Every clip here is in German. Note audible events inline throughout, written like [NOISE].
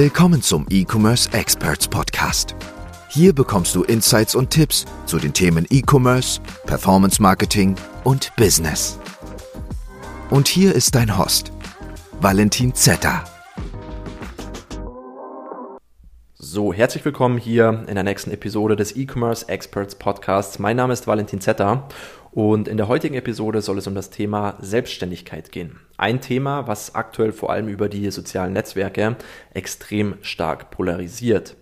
Willkommen zum E-Commerce Experts Podcast. Hier bekommst du Insights und Tipps zu den Themen E-Commerce, Performance Marketing und Business. Und hier ist dein Host, Valentin Zetter. So, herzlich willkommen hier in der nächsten Episode des E-Commerce Experts Podcasts. Mein Name ist Valentin Zetter und in der heutigen Episode soll es um das Thema Selbstständigkeit gehen. Ein Thema, was aktuell vor allem über die sozialen Netzwerke extrem stark polarisiert.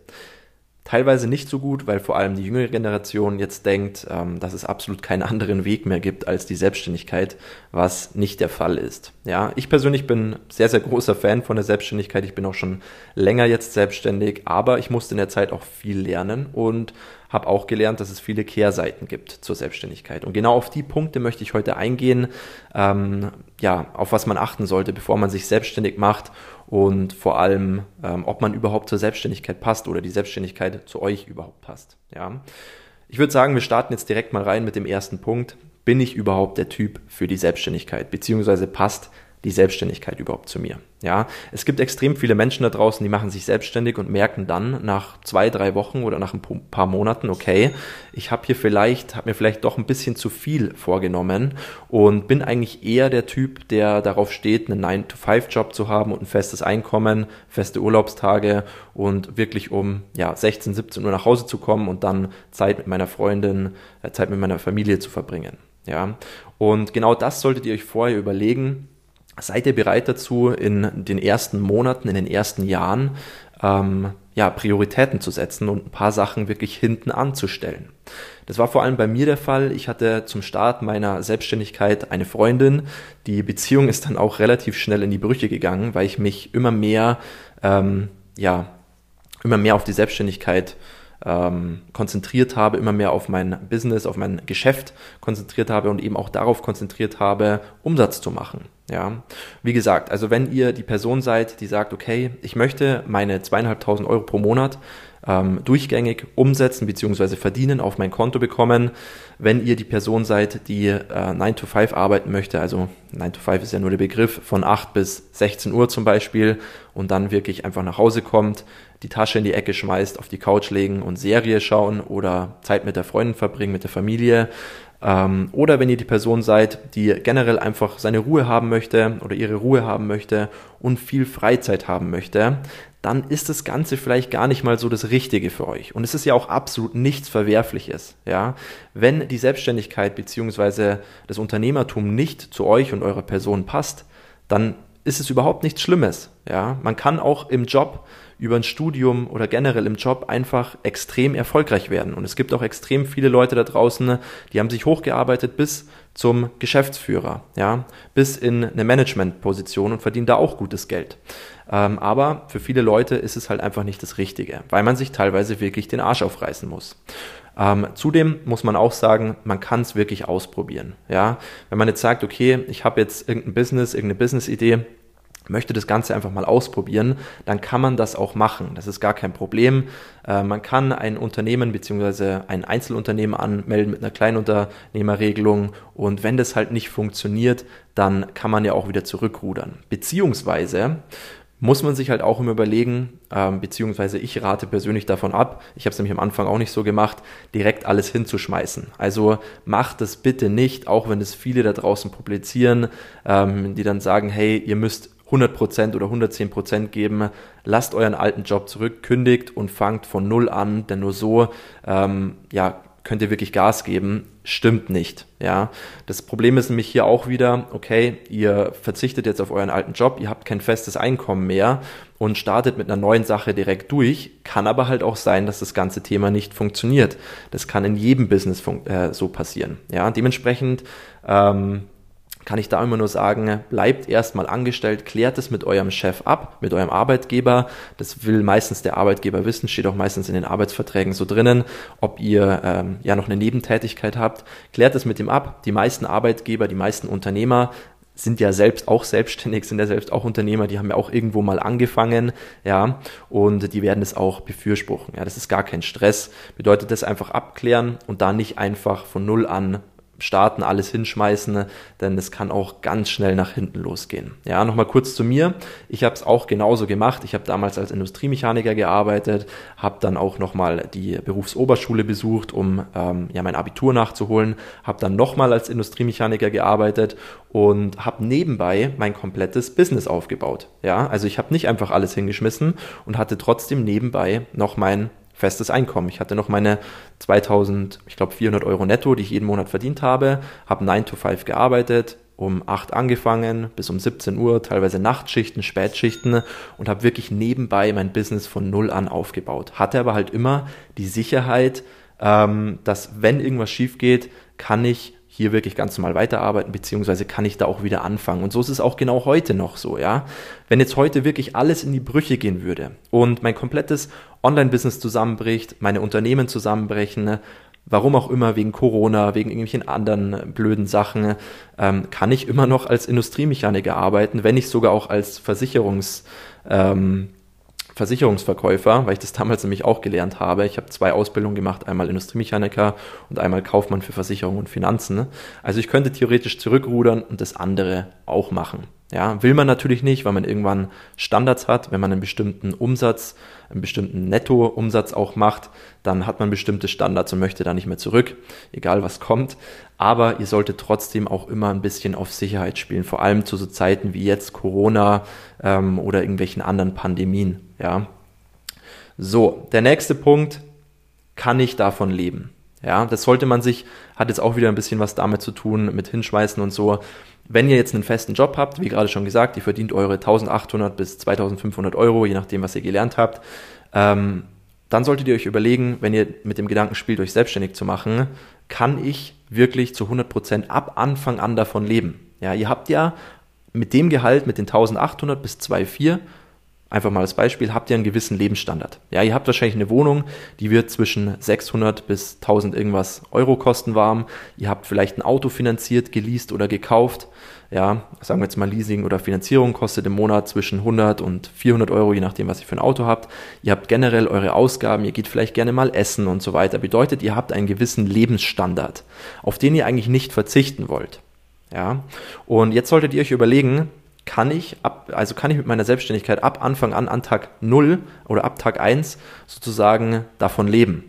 Teilweise nicht so gut, weil vor allem die jüngere Generation jetzt denkt, ähm, dass es absolut keinen anderen Weg mehr gibt als die Selbstständigkeit, was nicht der Fall ist. Ja, ich persönlich bin sehr, sehr großer Fan von der Selbstständigkeit. Ich bin auch schon länger jetzt selbstständig, aber ich musste in der Zeit auch viel lernen und habe auch gelernt, dass es viele Kehrseiten gibt zur Selbstständigkeit. Und genau auf die Punkte möchte ich heute eingehen, ähm, ja, auf was man achten sollte, bevor man sich selbstständig macht und vor allem, ähm, ob man überhaupt zur Selbstständigkeit passt oder die Selbstständigkeit zu euch überhaupt passt. Ja. Ich würde sagen, wir starten jetzt direkt mal rein mit dem ersten Punkt. Bin ich überhaupt der Typ für die Selbstständigkeit? Beziehungsweise passt die Selbstständigkeit überhaupt zu mir? Ja, es gibt extrem viele Menschen da draußen, die machen sich selbstständig und merken dann nach zwei, drei Wochen oder nach ein paar Monaten, okay, ich habe hier vielleicht, habe mir vielleicht doch ein bisschen zu viel vorgenommen und bin eigentlich eher der Typ, der darauf steht, einen 9-to-5-Job zu haben und ein festes Einkommen, feste Urlaubstage und wirklich um ja, 16, 17 Uhr nach Hause zu kommen und dann Zeit mit meiner Freundin, äh, Zeit mit meiner Familie zu verbringen. Ja, und genau das solltet ihr euch vorher überlegen, seid ihr bereit dazu, in den ersten Monaten, in den ersten Jahren ähm, ja, Prioritäten zu setzen und ein paar Sachen wirklich hinten anzustellen. Das war vor allem bei mir der Fall. Ich hatte zum Start meiner Selbstständigkeit eine Freundin. Die Beziehung ist dann auch relativ schnell in die Brüche gegangen, weil ich mich immer mehr, ähm, ja, immer mehr auf die Selbstständigkeit ähm, konzentriert habe, immer mehr auf mein Business, auf mein Geschäft konzentriert habe und eben auch darauf konzentriert habe, Umsatz zu machen. Ja, wie gesagt, also wenn ihr die Person seid, die sagt, okay, ich möchte meine zweieinhalbtausend Euro pro Monat ähm, durchgängig umsetzen bzw. verdienen, auf mein Konto bekommen. Wenn ihr die Person seid, die äh, 9 to 5 arbeiten möchte, also 9 to 5 ist ja nur der Begriff, von 8 bis 16 Uhr zum Beispiel und dann wirklich einfach nach Hause kommt, die Tasche in die Ecke schmeißt, auf die Couch legen und Serie schauen oder Zeit mit der Freundin verbringen, mit der Familie, ähm, oder wenn ihr die Person seid, die generell einfach seine Ruhe haben möchte oder ihre Ruhe haben möchte und viel Freizeit haben möchte, dann ist das Ganze vielleicht gar nicht mal so das Richtige für euch. Und es ist ja auch absolut nichts Verwerfliches. Ja? Wenn die Selbstständigkeit bzw. das Unternehmertum nicht zu euch und eurer Person passt, dann ist es überhaupt nichts Schlimmes. Ja? Man kann auch im Job über ein Studium oder generell im Job einfach extrem erfolgreich werden. Und es gibt auch extrem viele Leute da draußen, die haben sich hochgearbeitet bis zum Geschäftsführer, ja, bis in eine Managementposition und verdienen da auch gutes Geld. Ähm, aber für viele Leute ist es halt einfach nicht das Richtige, weil man sich teilweise wirklich den Arsch aufreißen muss. Ähm, zudem muss man auch sagen, man kann es wirklich ausprobieren. Ja, wenn man jetzt sagt, okay, ich habe jetzt irgendein Business, irgendeine Business-Idee, möchte das Ganze einfach mal ausprobieren, dann kann man das auch machen. Das ist gar kein Problem. Äh, man kann ein Unternehmen bzw. ein Einzelunternehmen anmelden mit einer Kleinunternehmerregelung und wenn das halt nicht funktioniert, dann kann man ja auch wieder zurückrudern. Beziehungsweise muss man sich halt auch immer überlegen, ähm, beziehungsweise ich rate persönlich davon ab, ich habe es nämlich am Anfang auch nicht so gemacht, direkt alles hinzuschmeißen. Also macht es bitte nicht, auch wenn es viele da draußen publizieren, ähm, die dann sagen, hey, ihr müsst 100% oder 110% geben, lasst euren alten Job zurück, kündigt und fangt von Null an, denn nur so ähm, ja, könnt ihr wirklich Gas geben. Stimmt nicht. Ja, das Problem ist nämlich hier auch wieder, okay, ihr verzichtet jetzt auf euren alten Job, ihr habt kein festes Einkommen mehr und startet mit einer neuen Sache direkt durch. Kann aber halt auch sein, dass das ganze Thema nicht funktioniert. Das kann in jedem Business äh, so passieren. Ja, dementsprechend ähm, kann ich da immer nur sagen, bleibt erstmal angestellt, klärt es mit eurem Chef ab, mit eurem Arbeitgeber. Das will meistens der Arbeitgeber wissen, steht auch meistens in den Arbeitsverträgen so drinnen, ob ihr ähm, ja noch eine Nebentätigkeit habt. Klärt es mit ihm ab. Die meisten Arbeitgeber, die meisten Unternehmer sind ja selbst auch selbstständig, sind ja selbst auch Unternehmer, die haben ja auch irgendwo mal angefangen, ja, und die werden es auch befürspruchen. Ja, das ist gar kein Stress. Bedeutet das einfach abklären und da nicht einfach von null an starten, alles hinschmeißen, denn es kann auch ganz schnell nach hinten losgehen. Ja, nochmal kurz zu mir. Ich habe es auch genauso gemacht. Ich habe damals als Industriemechaniker gearbeitet, habe dann auch nochmal die Berufsoberschule besucht, um ähm, ja mein Abitur nachzuholen, habe dann nochmal als Industriemechaniker gearbeitet und habe nebenbei mein komplettes Business aufgebaut. Ja, also ich habe nicht einfach alles hingeschmissen und hatte trotzdem nebenbei noch mein festes Einkommen. Ich hatte noch meine 2000, ich glaube 400 Euro netto, die ich jeden Monat verdient habe, habe 9 to 5 gearbeitet, um 8 angefangen, bis um 17 Uhr, teilweise Nachtschichten, Spätschichten und habe wirklich nebenbei mein Business von null an aufgebaut. Hatte aber halt immer die Sicherheit, ähm, dass wenn irgendwas schief geht, kann ich hier wirklich ganz normal weiterarbeiten, beziehungsweise kann ich da auch wieder anfangen. Und so ist es auch genau heute noch so, ja. Wenn jetzt heute wirklich alles in die Brüche gehen würde und mein komplettes Online-Business zusammenbricht, meine Unternehmen zusammenbrechen, warum auch immer, wegen Corona, wegen irgendwelchen anderen blöden Sachen, ähm, kann ich immer noch als Industriemechaniker arbeiten, wenn nicht sogar auch als Versicherungs, ähm, Versicherungsverkäufer, weil ich das damals nämlich auch gelernt habe. Ich habe zwei Ausbildungen gemacht, einmal Industriemechaniker und einmal Kaufmann für Versicherung und Finanzen. Also ich könnte theoretisch zurückrudern und das andere auch machen. Ja, will man natürlich nicht, weil man irgendwann Standards hat. Wenn man einen bestimmten Umsatz, einen bestimmten Nettoumsatz auch macht, dann hat man bestimmte Standards und möchte da nicht mehr zurück, egal was kommt. Aber ihr solltet trotzdem auch immer ein bisschen auf Sicherheit spielen, vor allem zu so Zeiten wie jetzt Corona ähm, oder irgendwelchen anderen Pandemien. Ja. So, der nächste Punkt, kann ich davon leben? Ja, das sollte man sich, hat jetzt auch wieder ein bisschen was damit zu tun, mit Hinschmeißen und so. Wenn ihr jetzt einen festen Job habt, wie gerade schon gesagt, ihr verdient eure 1800 bis 2500 Euro, je nachdem, was ihr gelernt habt, ähm, dann solltet ihr euch überlegen, wenn ihr mit dem Gedanken spielt, euch selbstständig zu machen, kann ich wirklich zu 100 Prozent ab Anfang an davon leben? Ja, ihr habt ja mit dem Gehalt, mit den 1800 bis 2,4 Einfach mal als Beispiel, habt ihr einen gewissen Lebensstandard. Ja, ihr habt wahrscheinlich eine Wohnung, die wird zwischen 600 bis 1000 irgendwas Euro kosten warm. Ihr habt vielleicht ein Auto finanziert, geleast oder gekauft. Ja, sagen wir jetzt mal Leasing oder Finanzierung kostet im Monat zwischen 100 und 400 Euro, je nachdem, was ihr für ein Auto habt. Ihr habt generell eure Ausgaben, ihr geht vielleicht gerne mal essen und so weiter. Bedeutet, ihr habt einen gewissen Lebensstandard, auf den ihr eigentlich nicht verzichten wollt. Ja, und jetzt solltet ihr euch überlegen, kann ich ab, also kann ich mit meiner Selbstständigkeit ab Anfang an, an Tag 0 oder ab Tag 1 sozusagen davon leben.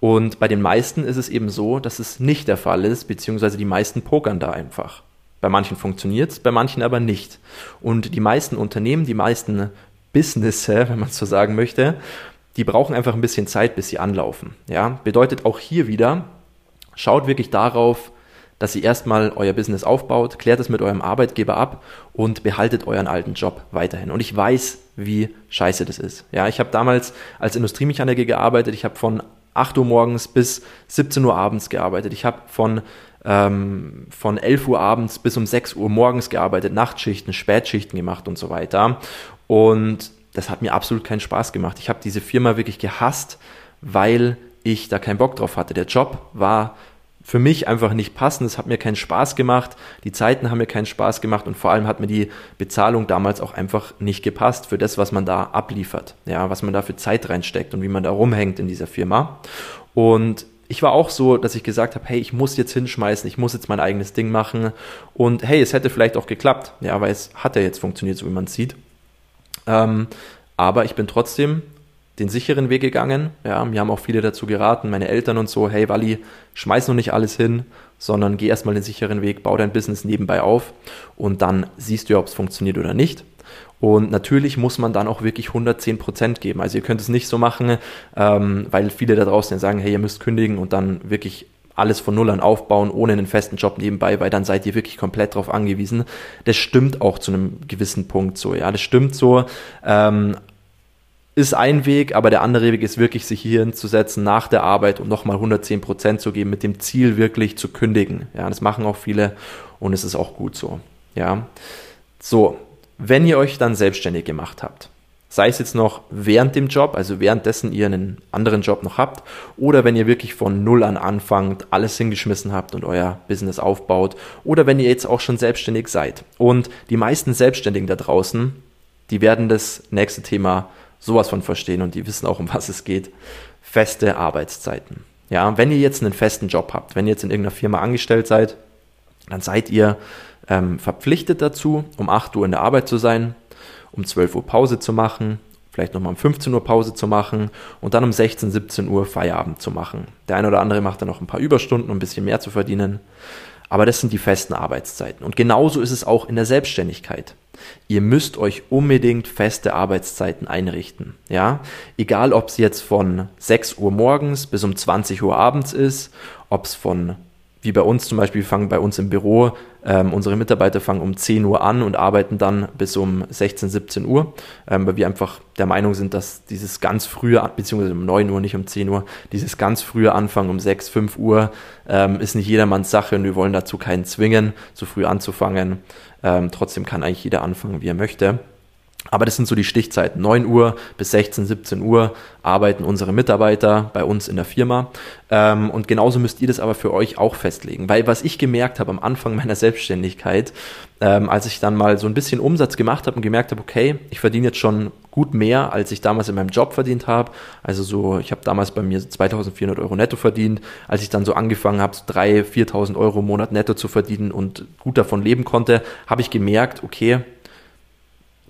Und bei den meisten ist es eben so, dass es nicht der Fall ist, beziehungsweise die meisten pokern da einfach. Bei manchen funktioniert es, bei manchen aber nicht. Und die meisten Unternehmen, die meisten Businesse, [LAUGHS] wenn man so sagen möchte, die brauchen einfach ein bisschen Zeit, bis sie anlaufen. Ja, bedeutet auch hier wieder, schaut wirklich darauf, dass ihr erstmal euer Business aufbaut, klärt es mit eurem Arbeitgeber ab und behaltet euren alten Job weiterhin. Und ich weiß, wie scheiße das ist. Ja, ich habe damals als Industriemechaniker gearbeitet. Ich habe von 8 Uhr morgens bis 17 Uhr abends gearbeitet. Ich habe von ähm, von 11 Uhr abends bis um 6 Uhr morgens gearbeitet, Nachtschichten, Spätschichten gemacht und so weiter. Und das hat mir absolut keinen Spaß gemacht. Ich habe diese Firma wirklich gehasst, weil ich da keinen Bock drauf hatte. Der Job war für mich einfach nicht passend. Es hat mir keinen Spaß gemacht. Die Zeiten haben mir keinen Spaß gemacht und vor allem hat mir die Bezahlung damals auch einfach nicht gepasst für das, was man da abliefert. Ja, was man da für Zeit reinsteckt und wie man da rumhängt in dieser Firma. Und ich war auch so, dass ich gesagt habe, hey, ich muss jetzt hinschmeißen, ich muss jetzt mein eigenes Ding machen. Und hey, es hätte vielleicht auch geklappt. Ja, weil es hat ja jetzt funktioniert, so wie man sieht. Ähm, aber ich bin trotzdem den sicheren Weg gegangen. Ja, mir haben auch viele dazu geraten, meine Eltern und so, hey Wally, schmeiß noch nicht alles hin, sondern geh erstmal den sicheren Weg, bau dein Business nebenbei auf und dann siehst du, ob es funktioniert oder nicht. Und natürlich muss man dann auch wirklich 110 Prozent geben. Also ihr könnt es nicht so machen, ähm, weil viele da draußen sagen, hey, ihr müsst kündigen und dann wirklich alles von Null an aufbauen, ohne einen festen Job nebenbei, weil dann seid ihr wirklich komplett darauf angewiesen. Das stimmt auch zu einem gewissen Punkt so, ja, das stimmt so. Ähm, ist ein Weg, aber der andere Weg ist wirklich, sich hier hinzusetzen nach der Arbeit und nochmal 110 Prozent zu geben, mit dem Ziel wirklich zu kündigen. Ja, das machen auch viele und es ist auch gut so. Ja, so, wenn ihr euch dann selbstständig gemacht habt, sei es jetzt noch während dem Job, also währenddessen ihr einen anderen Job noch habt, oder wenn ihr wirklich von Null an anfangt, alles hingeschmissen habt und euer Business aufbaut, oder wenn ihr jetzt auch schon selbstständig seid. Und die meisten Selbstständigen da draußen, die werden das nächste Thema sowas von verstehen und die wissen auch, um was es geht. Feste Arbeitszeiten. Ja, wenn ihr jetzt einen festen Job habt, wenn ihr jetzt in irgendeiner Firma angestellt seid, dann seid ihr ähm, verpflichtet dazu, um 8 Uhr in der Arbeit zu sein, um 12 Uhr Pause zu machen, vielleicht nochmal um 15 Uhr Pause zu machen und dann um 16, 17 Uhr Feierabend zu machen. Der eine oder andere macht dann noch ein paar Überstunden, um ein bisschen mehr zu verdienen. Aber das sind die festen Arbeitszeiten. Und genauso ist es auch in der Selbstständigkeit. Ihr müsst euch unbedingt feste Arbeitszeiten einrichten. Ja, egal ob es jetzt von 6 Uhr morgens bis um 20 Uhr abends ist, ob es von wie bei uns zum Beispiel, wir fangen bei uns im Büro, ähm, unsere Mitarbeiter fangen um 10 Uhr an und arbeiten dann bis um 16, 17 Uhr, ähm, weil wir einfach der Meinung sind, dass dieses ganz frühe, beziehungsweise um 9 Uhr, nicht um 10 Uhr, dieses ganz frühe Anfangen um 6, 5 Uhr ähm, ist nicht jedermanns Sache und wir wollen dazu keinen zwingen, so früh anzufangen. Ähm, trotzdem kann eigentlich jeder anfangen, wie er möchte. Aber das sind so die Stichzeiten. 9 Uhr bis 16, 17 Uhr arbeiten unsere Mitarbeiter bei uns in der Firma. Ähm, und genauso müsst ihr das aber für euch auch festlegen. Weil was ich gemerkt habe am Anfang meiner Selbstständigkeit, ähm, als ich dann mal so ein bisschen Umsatz gemacht habe und gemerkt habe, okay, ich verdiene jetzt schon gut mehr, als ich damals in meinem Job verdient habe. Also so, ich habe damals bei mir 2400 Euro netto verdient. Als ich dann so angefangen habe, so 3.000, 4.000 Euro im Monat netto zu verdienen und gut davon leben konnte, habe ich gemerkt, okay,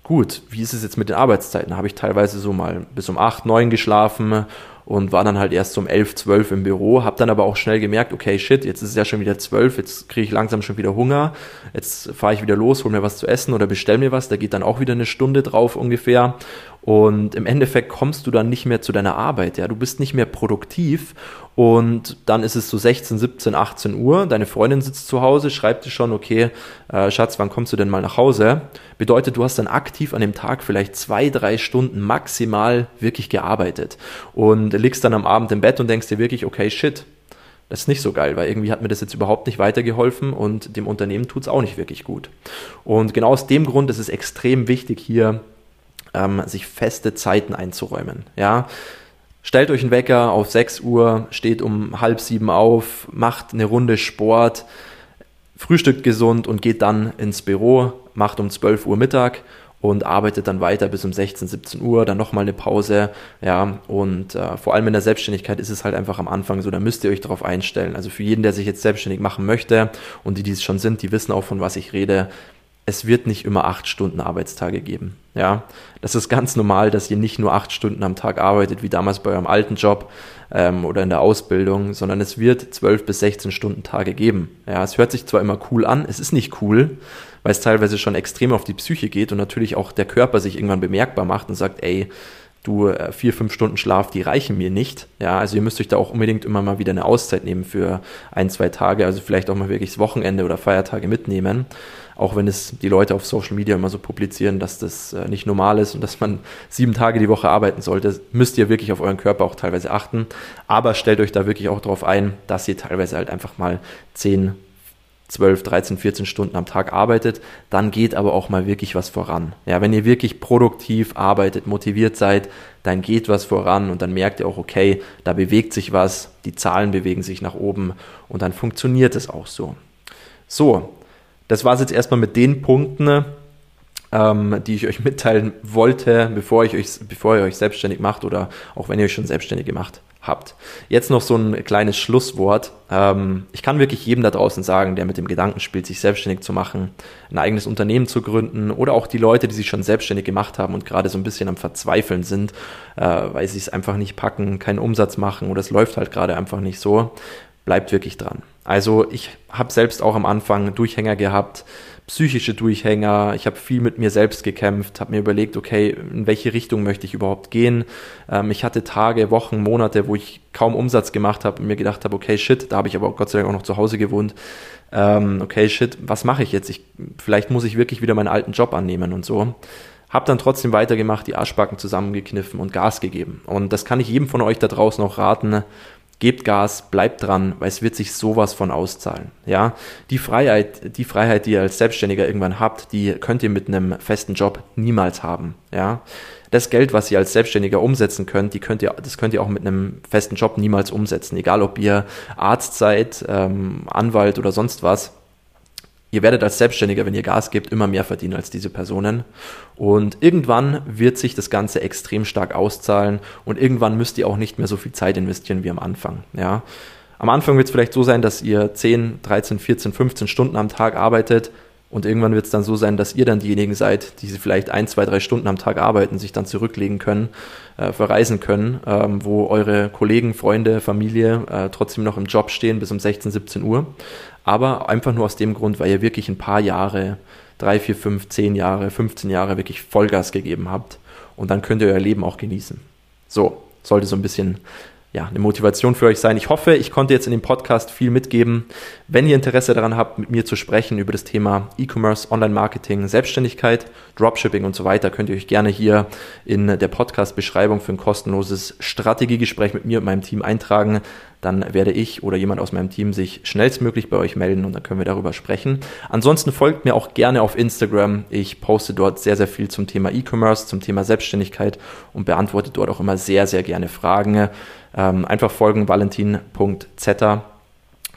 gut, wie ist es jetzt mit den Arbeitszeiten? Habe ich teilweise so mal bis um 8, 9 geschlafen und war dann halt erst um 11, 12 im Büro, habe dann aber auch schnell gemerkt, okay, shit, jetzt ist es ja schon wieder 12, jetzt kriege ich langsam schon wieder Hunger, jetzt fahre ich wieder los, hol mir was zu essen oder bestell mir was, da geht dann auch wieder eine Stunde drauf ungefähr und im Endeffekt kommst du dann nicht mehr zu deiner Arbeit, ja, du bist nicht mehr produktiv und dann ist es so 16, 17, 18 Uhr, deine Freundin sitzt zu Hause, schreibt dir schon, okay, äh, Schatz, wann kommst du denn mal nach Hause? Bedeutet, du hast dann aktiv an dem Tag vielleicht zwei, drei Stunden maximal wirklich gearbeitet und liegst dann am Abend im Bett und denkst dir wirklich, okay, shit, das ist nicht so geil, weil irgendwie hat mir das jetzt überhaupt nicht weitergeholfen und dem Unternehmen tut es auch nicht wirklich gut. Und genau aus dem Grund ist es extrem wichtig, hier ähm, sich feste Zeiten einzuräumen. Ja, stellt euch einen Wecker auf 6 Uhr, steht um halb sieben auf, macht eine Runde Sport, frühstückt gesund und geht dann ins Büro, macht um 12 Uhr Mittag und arbeitet dann weiter bis um 16, 17 Uhr, dann nochmal eine Pause, ja, und äh, vor allem in der Selbstständigkeit ist es halt einfach am Anfang so, da müsst ihr euch darauf einstellen. Also für jeden, der sich jetzt selbstständig machen möchte und die, die es schon sind, die wissen auch, von was ich rede, es wird nicht immer acht Stunden Arbeitstage geben. Ja, das ist ganz normal, dass ihr nicht nur acht Stunden am Tag arbeitet, wie damals bei eurem alten Job ähm, oder in der Ausbildung, sondern es wird zwölf bis 16 Stunden Tage geben. Ja, es hört sich zwar immer cool an, es ist nicht cool, weil es teilweise schon extrem auf die Psyche geht und natürlich auch der Körper sich irgendwann bemerkbar macht und sagt, ey, du äh, vier, fünf Stunden Schlaf, die reichen mir nicht. Ja, also ihr müsst euch da auch unbedingt immer mal wieder eine Auszeit nehmen für ein, zwei Tage, also vielleicht auch mal wirklich das Wochenende oder Feiertage mitnehmen auch wenn es die Leute auf Social Media immer so publizieren, dass das äh, nicht normal ist und dass man [LAUGHS] sieben Tage die Woche arbeiten sollte, müsst ihr wirklich auf euren Körper auch teilweise achten. Aber stellt euch da wirklich auch darauf ein, dass ihr teilweise halt einfach mal zehn 12, 13, 14 Stunden am Tag arbeitet, dann geht aber auch mal wirklich was voran. Ja, wenn ihr wirklich produktiv arbeitet, motiviert seid, dann geht was voran und dann merkt ihr auch, okay, da bewegt sich was, die Zahlen bewegen sich nach oben und dann funktioniert es auch so. So, das war es jetzt erstmal mit den Punkten, ähm, die ich euch mitteilen wollte, bevor, ich euch, bevor ihr euch selbstständig macht oder auch wenn ihr euch schon selbstständig gemacht habt. Jetzt noch so ein kleines Schlusswort. Ähm, ich kann wirklich jedem da draußen sagen, der mit dem Gedanken spielt, sich selbstständig zu machen, ein eigenes Unternehmen zu gründen oder auch die Leute, die sich schon selbstständig gemacht haben und gerade so ein bisschen am Verzweifeln sind, äh, weil sie es einfach nicht packen, keinen Umsatz machen oder es läuft halt gerade einfach nicht so bleibt wirklich dran. Also ich habe selbst auch am Anfang Durchhänger gehabt, psychische Durchhänger. Ich habe viel mit mir selbst gekämpft, habe mir überlegt, okay, in welche Richtung möchte ich überhaupt gehen. Ähm, ich hatte Tage, Wochen, Monate, wo ich kaum Umsatz gemacht habe und mir gedacht habe, okay, shit, da habe ich aber Gott sei Dank auch noch zu Hause gewohnt. Ähm, okay, shit, was mache ich jetzt? Ich, vielleicht muss ich wirklich wieder meinen alten Job annehmen und so. Hab dann trotzdem weitergemacht, die Arschbacken zusammengekniffen und Gas gegeben. Und das kann ich jedem von euch da draußen auch raten gebt Gas, bleibt dran, weil es wird sich sowas von auszahlen. Ja, die Freiheit, die Freiheit, die ihr als Selbstständiger irgendwann habt, die könnt ihr mit einem festen Job niemals haben. Ja, das Geld, was ihr als Selbstständiger umsetzen könnt, die könnt ihr, das könnt ihr auch mit einem festen Job niemals umsetzen. Egal, ob ihr Arzt seid, ähm, Anwalt oder sonst was. Ihr werdet als Selbstständiger, wenn ihr Gas gebt, immer mehr verdienen als diese Personen. Und irgendwann wird sich das Ganze extrem stark auszahlen und irgendwann müsst ihr auch nicht mehr so viel Zeit investieren wie am Anfang. Ja. Am Anfang wird es vielleicht so sein, dass ihr 10, 13, 14, 15 Stunden am Tag arbeitet und irgendwann wird es dann so sein, dass ihr dann diejenigen seid, die vielleicht ein, zwei, drei Stunden am Tag arbeiten, sich dann zurücklegen können, äh, verreisen können, ähm, wo eure Kollegen, Freunde, Familie äh, trotzdem noch im Job stehen bis um 16, 17 Uhr. Aber einfach nur aus dem Grund, weil ihr wirklich ein paar Jahre, drei, vier, fünf, zehn Jahre, 15 Jahre wirklich Vollgas gegeben habt. Und dann könnt ihr euer Leben auch genießen. So, sollte so ein bisschen ja, eine Motivation für euch sein. Ich hoffe, ich konnte jetzt in dem Podcast viel mitgeben. Wenn ihr Interesse daran habt, mit mir zu sprechen über das Thema E-Commerce, Online-Marketing, Selbstständigkeit, Dropshipping und so weiter, könnt ihr euch gerne hier in der Podcast-Beschreibung für ein kostenloses Strategiegespräch mit mir und meinem Team eintragen. Dann werde ich oder jemand aus meinem Team sich schnellstmöglich bei euch melden und dann können wir darüber sprechen. Ansonsten folgt mir auch gerne auf Instagram. Ich poste dort sehr, sehr viel zum Thema E-Commerce, zum Thema Selbstständigkeit und beantworte dort auch immer sehr, sehr gerne Fragen. Ähm, einfach folgen valentin.zeta.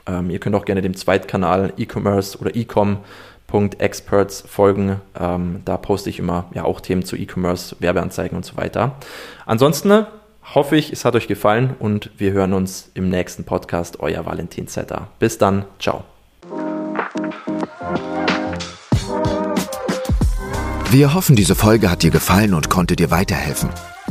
Ähm, ihr könnt auch gerne dem Zweitkanal E-Commerce oder ecom.experts folgen. Ähm, da poste ich immer ja auch Themen zu E-Commerce, Werbeanzeigen und so weiter. Ansonsten hoffe ich, es hat euch gefallen und wir hören uns im nächsten Podcast. Euer Valentin Zeta. Bis dann. Ciao. Wir hoffen, diese Folge hat dir gefallen und konnte dir weiterhelfen.